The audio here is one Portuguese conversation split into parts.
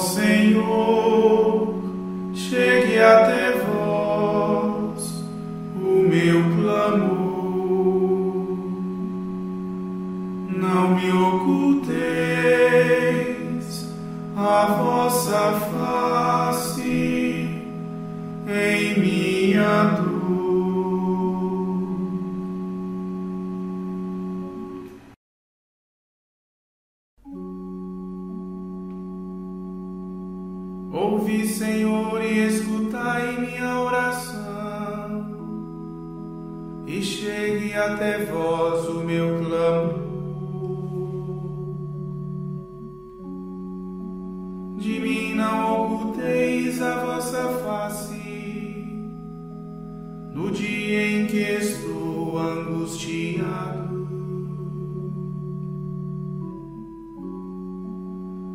você. chegue até vós o meu clamor. De mim não oculteis a vossa face, no dia em que estou angustiado.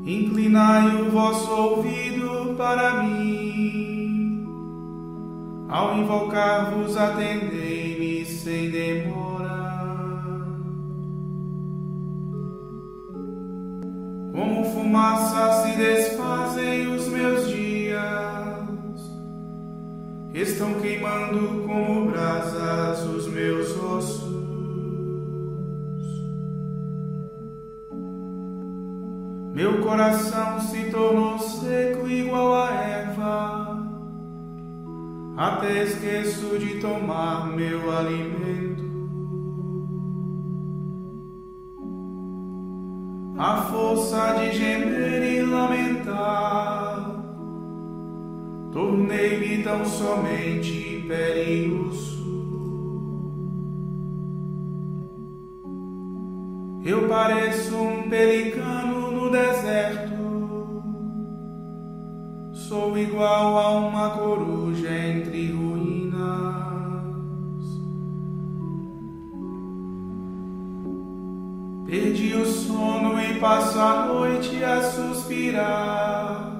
Inclinai o vosso ouvido para mim, ao invocar-vos atendei sem demora. Como fumaça se desfazem os meus dias, estão queimando como brasas os meus ossos. Meu coração se tornou seco igual a erva, até esqueço de tomar meu alimento. A força de gemer e lamentar, tornei-me tão somente perigoso. Eu pareço um pelicano no deserto, sou igual a uma coruja entre ruínas. Perdi o sono e passo a noite a suspirar,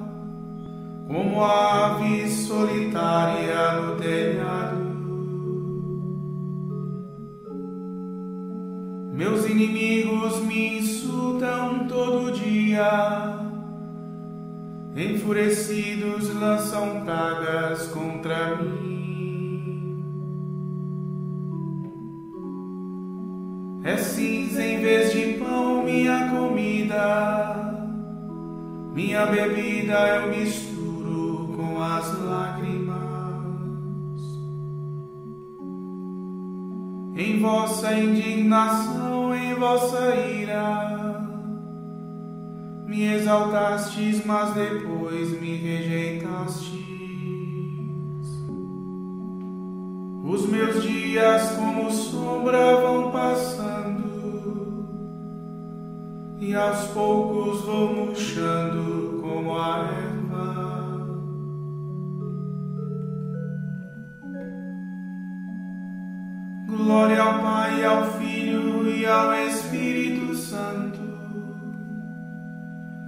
como a ave solitária no telhado. Meus inimigos me insultam todo dia, enfurecidos lançam pragas contra mim. É cinza em vez de pão minha comida, minha bebida eu misturo com as lágrimas. em vossa indignação, em vossa ira. Me exaltastes, mas depois me rejeitastes. Os meus dias, como sombra, vão passando, e aos poucos vou murchando como a erva. Glória ao Pai, ao Filho e ao Espírito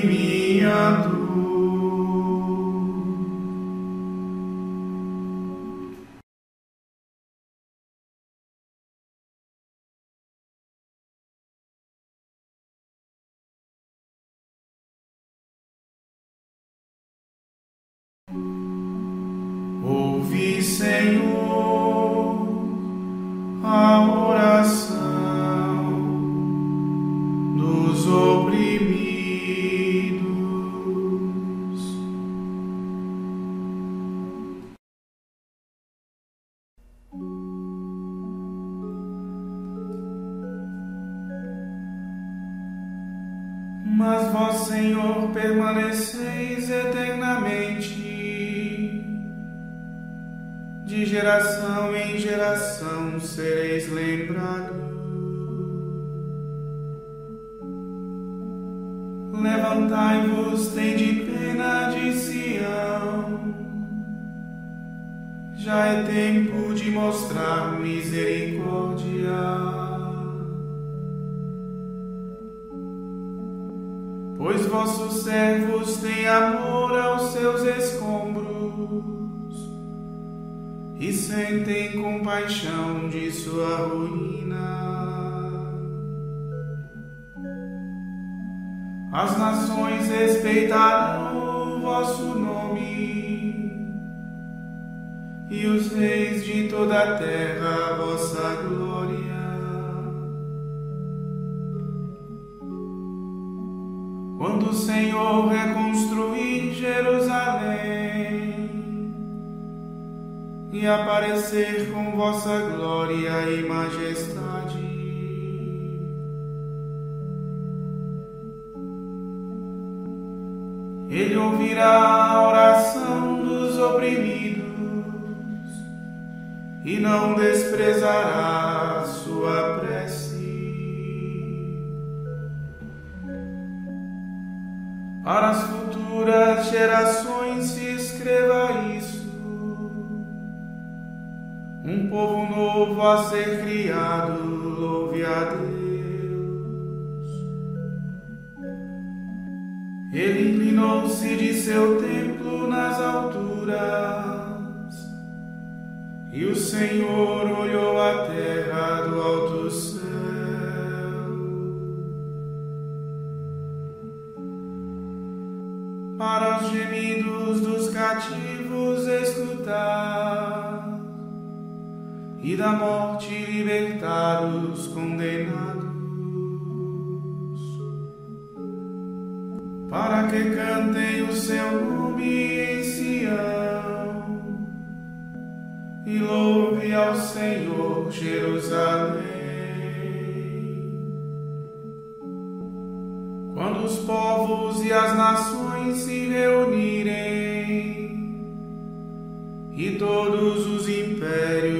Em minha em geração sereis lembrados. Levantai-vos, tende pena de Sião. Já é tempo de mostrar misericórdia. Pois vossos servos têm amor aos seus escombros e sentem compaixão de sua ruína. As nações respeitarão o vosso nome, e os reis de toda a terra a vossa glória. Quando o Senhor reconstruir Jerusalém, e aparecer com vossa glória e majestade. Ele ouvirá a oração dos oprimidos e não desprezará sua prece. Para as futuras gerações se escreva Um povo novo a ser criado, louve a Deus. Ele inclinou-se de seu templo nas alturas e o Senhor olhou a terra do alto céu. Para os gemidos dos cativos escutar, e da morte libertar os condenados, para que cantem o seu nome em Sião e louve ao Senhor Jerusalém. Quando os povos e as nações se reunirem e todos os impérios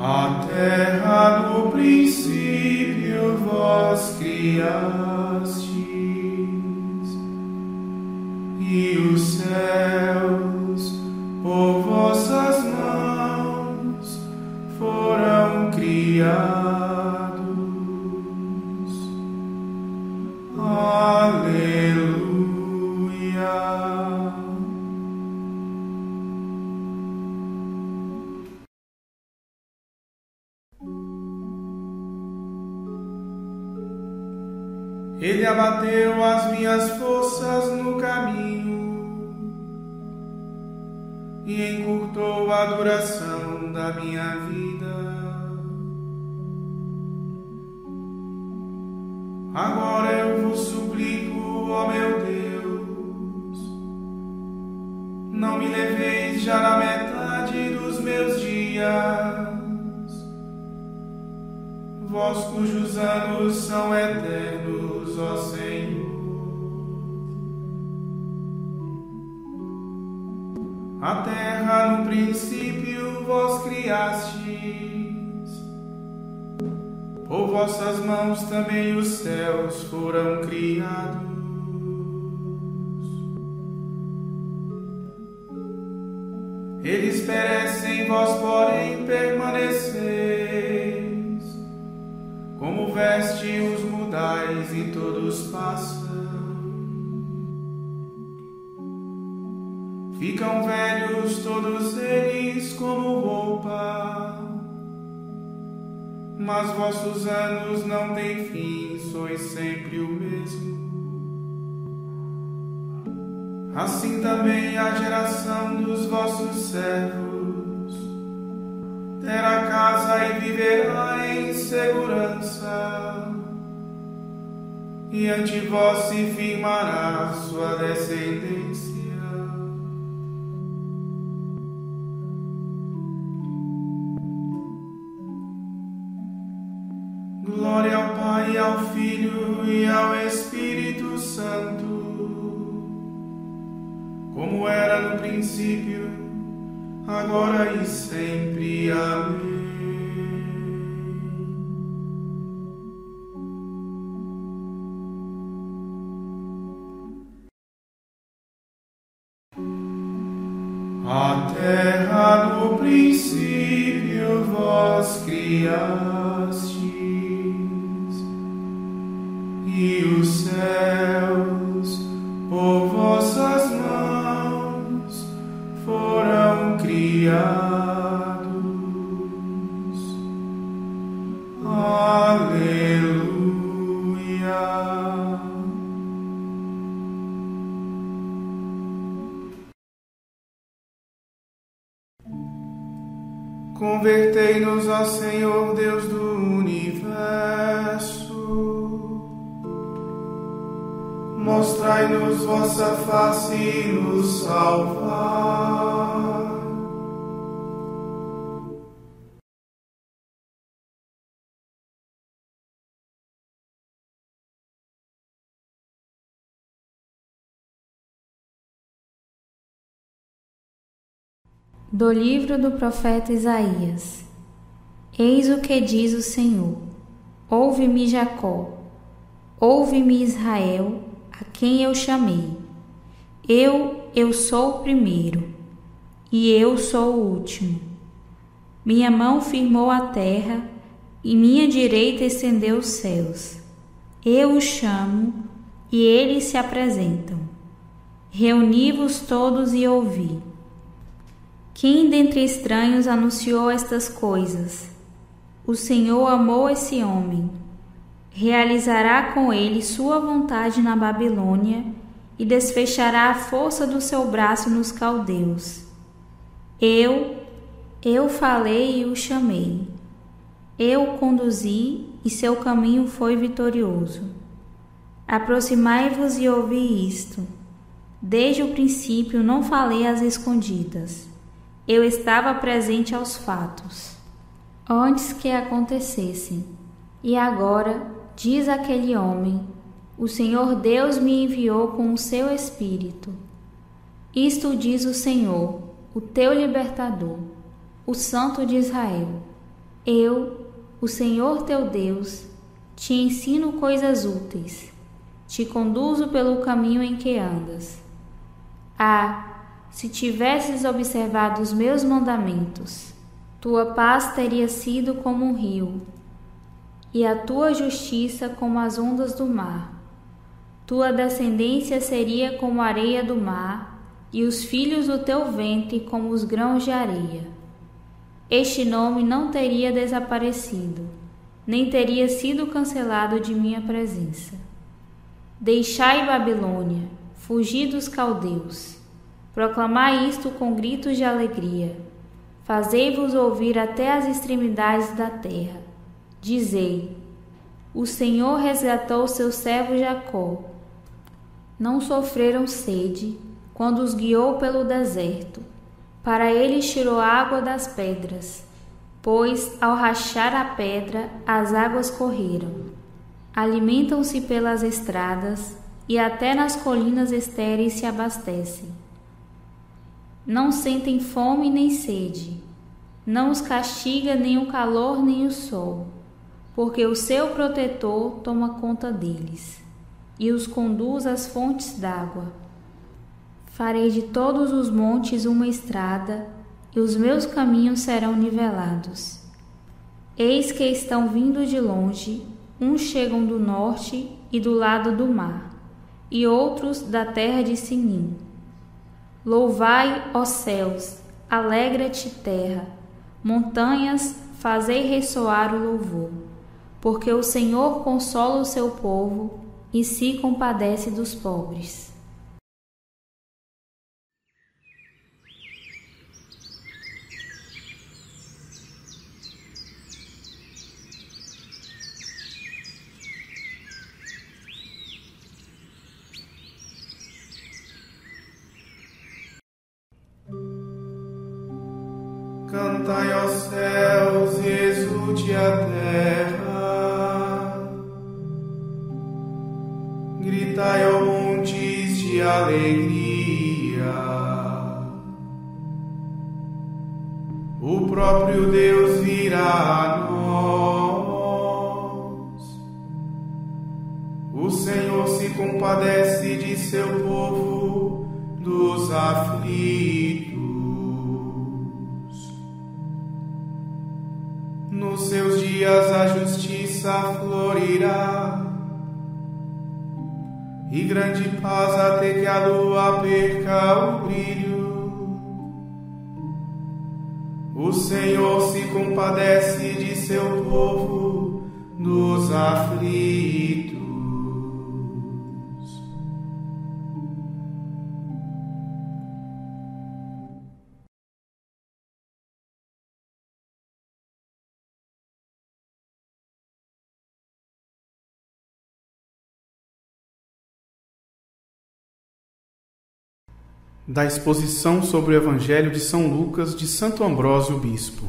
A terra no princípio vós criastes, e os céus abateu as minhas forças no caminho e encurtou a duração da minha vida. Agora eu vos suplico, ó meu Deus, não me leveis já na metade dos meus dias vós cujos anos são eternos, ó Senhor. A terra no princípio vós criastes, por vossas mãos também os céus foram criados. Eles perecem, vós porém permaneceis veste os mudais e todos passam. Ficam velhos todos eles como roupa, mas vossos anos não têm fim, sois sempre o mesmo. Assim também a geração dos vossos servos terá casa e viverá em segurança, e ante vós se firmará sua descendência. Glória ao Pai, ao Filho e ao Espírito Santo, como era no princípio agora e sempre. Amém. A terra no princípio vós criastes, Do livro do profeta Isaías: Eis o que diz o Senhor: Ouve-me, Jacó, ouve-me, Israel, a quem eu chamei. Eu, eu sou o primeiro, e eu sou o último. Minha mão firmou a terra, e minha direita estendeu os céus. Eu os chamo, e eles se apresentam. Reuni-vos todos e ouvi. Quem dentre estranhos anunciou estas coisas? O Senhor amou esse homem. Realizará com ele sua vontade na Babilônia e desfechará a força do seu braço nos caldeus. Eu, eu falei e o chamei. Eu o conduzi e seu caminho foi vitorioso. Aproximai-vos e ouvi isto. Desde o princípio não falei às escondidas eu estava presente aos fatos, antes que acontecessem. E agora, diz aquele homem, o Senhor Deus me enviou com o seu Espírito. Isto diz o Senhor, o teu libertador, o Santo de Israel. Eu, o Senhor teu Deus, te ensino coisas úteis, te conduzo pelo caminho em que andas. Ah, se tivesses observado os meus mandamentos, tua paz teria sido como um rio, e a tua justiça como as ondas do mar. Tua descendência seria como a areia do mar, e os filhos do teu ventre como os grãos de areia. Este nome não teria desaparecido, nem teria sido cancelado de minha presença. Deixai Babilônia, fugi dos caldeus Proclamai isto com gritos de alegria. Fazei-vos ouvir até as extremidades da terra. Dizei: O Senhor resgatou seu servo Jacó. Não sofreram sede quando os guiou pelo deserto. Para eles tirou água das pedras, pois ao rachar a pedra as águas correram. Alimentam-se pelas estradas e até nas colinas estéreis se abastecem não sentem fome nem sede, não os castiga nem o calor nem o sol, porque o seu protetor toma conta deles e os conduz às fontes d'água. Farei de todos os montes uma estrada e os meus caminhos serão nivelados. Eis que estão vindo de longe, uns chegam do norte e do lado do mar, e outros da terra de Sinim Louvai, ó céus, alegra-te, terra, montanhas, fazei ressoar o louvor, porque o Senhor consola o seu povo e se compadece dos pobres. Thy Nos seus dias a justiça florirá e grande paz até que a lua perca o brilho. O Senhor se compadece de seu povo, dos aflitos. Da exposição sobre o Evangelho de São Lucas de Santo Ambrósio Bispo.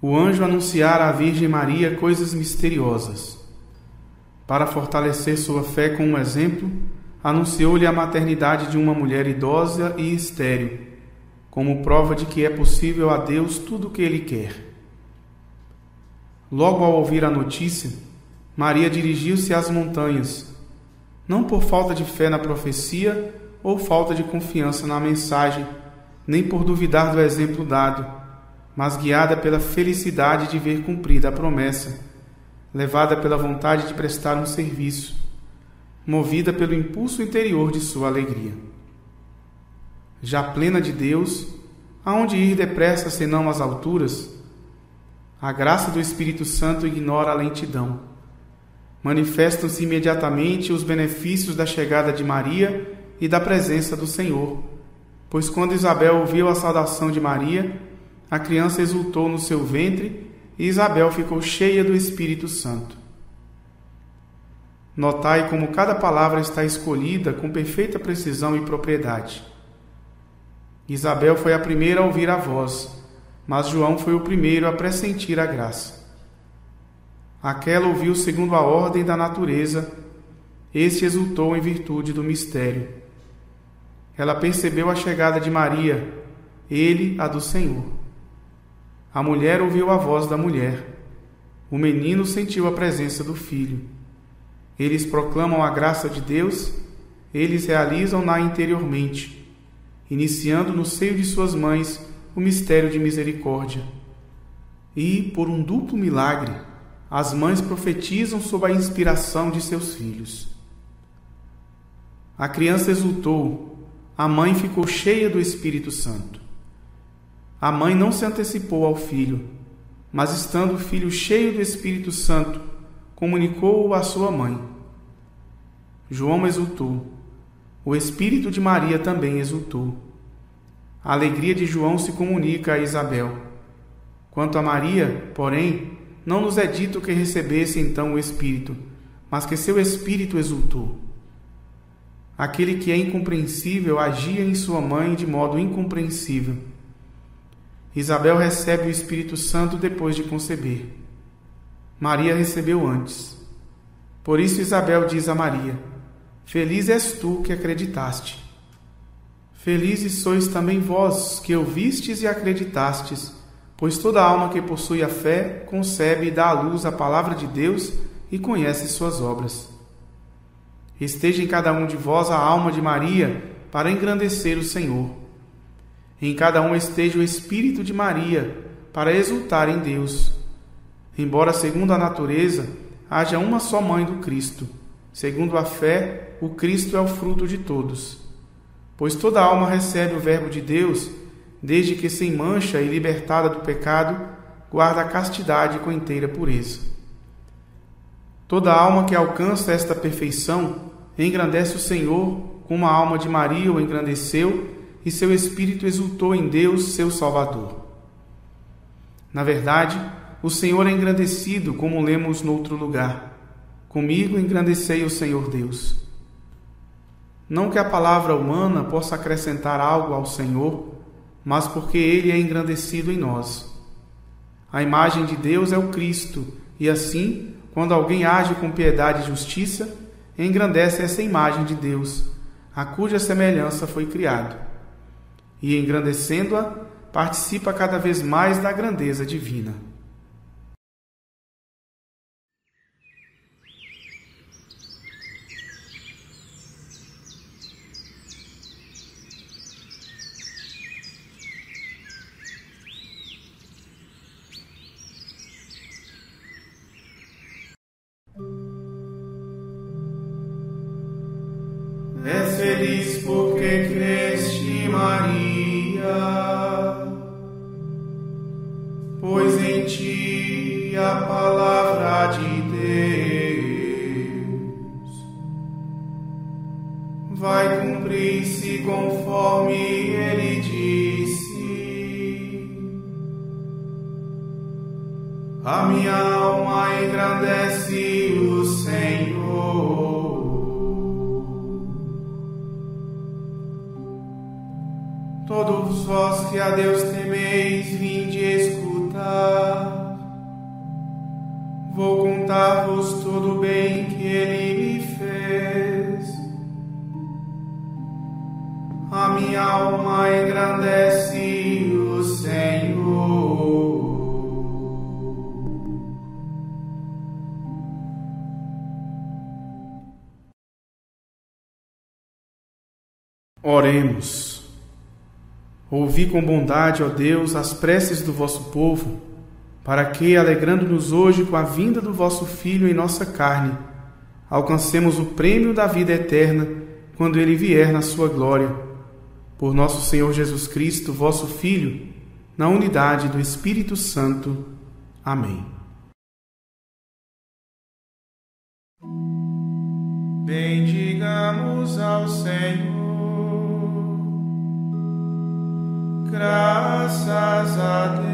O anjo anunciara à Virgem Maria coisas misteriosas. Para fortalecer sua fé com um exemplo, anunciou-lhe a maternidade de uma mulher idosa e estéril, como prova de que é possível a Deus tudo o que ele quer. Logo ao ouvir a notícia, Maria dirigiu-se às montanhas, não por falta de fé na profecia, ou falta de confiança na mensagem, nem por duvidar do exemplo dado, mas guiada pela felicidade de ver cumprida a promessa, levada pela vontade de prestar um serviço, movida pelo impulso interior de sua alegria. Já plena de Deus, aonde ir depressa senão às alturas? A graça do Espírito Santo ignora a lentidão. Manifestam-se imediatamente os benefícios da chegada de Maria e da presença do Senhor. Pois quando Isabel ouviu a saudação de Maria, a criança exultou no seu ventre e Isabel ficou cheia do Espírito Santo. Notai como cada palavra está escolhida com perfeita precisão e propriedade. Isabel foi a primeira a ouvir a voz, mas João foi o primeiro a pressentir a graça. Aquela ouviu segundo a ordem da natureza, este exultou em virtude do mistério. Ela percebeu a chegada de Maria, ele a do Senhor. A mulher ouviu a voz da mulher. O menino sentiu a presença do filho. Eles proclamam a graça de Deus, eles realizam-na interiormente, iniciando no seio de suas mães o mistério de misericórdia. E, por um duplo milagre, as mães profetizam sob a inspiração de seus filhos. A criança exultou a mãe ficou cheia do Espírito Santo. A mãe não se antecipou ao filho, mas estando o filho cheio do Espírito Santo, comunicou-o à sua mãe. João exultou. O Espírito de Maria também exultou. A alegria de João se comunica a Isabel. Quanto a Maria, porém, não nos é dito que recebesse então o Espírito, mas que seu Espírito exultou. Aquele que é incompreensível agia em sua mãe de modo incompreensível. Isabel recebe o Espírito Santo depois de conceber. Maria recebeu antes. Por isso Isabel diz a Maria: Feliz és tu que acreditaste. Felizes sois também vós que ouvistes e acreditastes, pois toda alma que possui a fé concebe e dá à luz a palavra de Deus e conhece suas obras. Esteja em cada um de vós a alma de Maria para engrandecer o Senhor. Em cada um esteja o Espírito de Maria para exultar em Deus. Embora, segundo a natureza, haja uma só mãe do Cristo, segundo a fé, o Cristo é o fruto de todos. Pois toda alma recebe o Verbo de Deus, desde que, sem mancha e libertada do pecado, guarda a castidade com inteira pureza. Toda alma que alcança esta perfeição engrandece o Senhor, como a alma de Maria o engrandeceu e seu espírito exultou em Deus, seu Salvador. Na verdade, o Senhor é engrandecido, como lemos noutro lugar. Comigo engrandecei o Senhor Deus. Não que a palavra humana possa acrescentar algo ao Senhor, mas porque ele é engrandecido em nós. A imagem de Deus é o Cristo, e assim, quando alguém age com piedade e justiça, engrandece essa imagem de Deus, a cuja semelhança foi criado. E engrandecendo-a, participa cada vez mais da grandeza divina. Ti a palavra de Deus vai cumprir-se conforme ele disse. A minha alma engrandece o Senhor. Todos vós que a Deus temeis, vinde contar-vos todo o bem que Ele me fez. A minha alma engrandece o Senhor. Oremos. Ouvi com bondade, ó Deus, as preces do vosso povo, para que, alegrando-nos hoje com a vinda do vosso Filho em nossa carne, alcancemos o prêmio da vida eterna quando ele vier na sua glória. Por nosso Senhor Jesus Cristo, vosso Filho, na unidade do Espírito Santo. Amém. Bendigamos ao Senhor. Graças a Deus.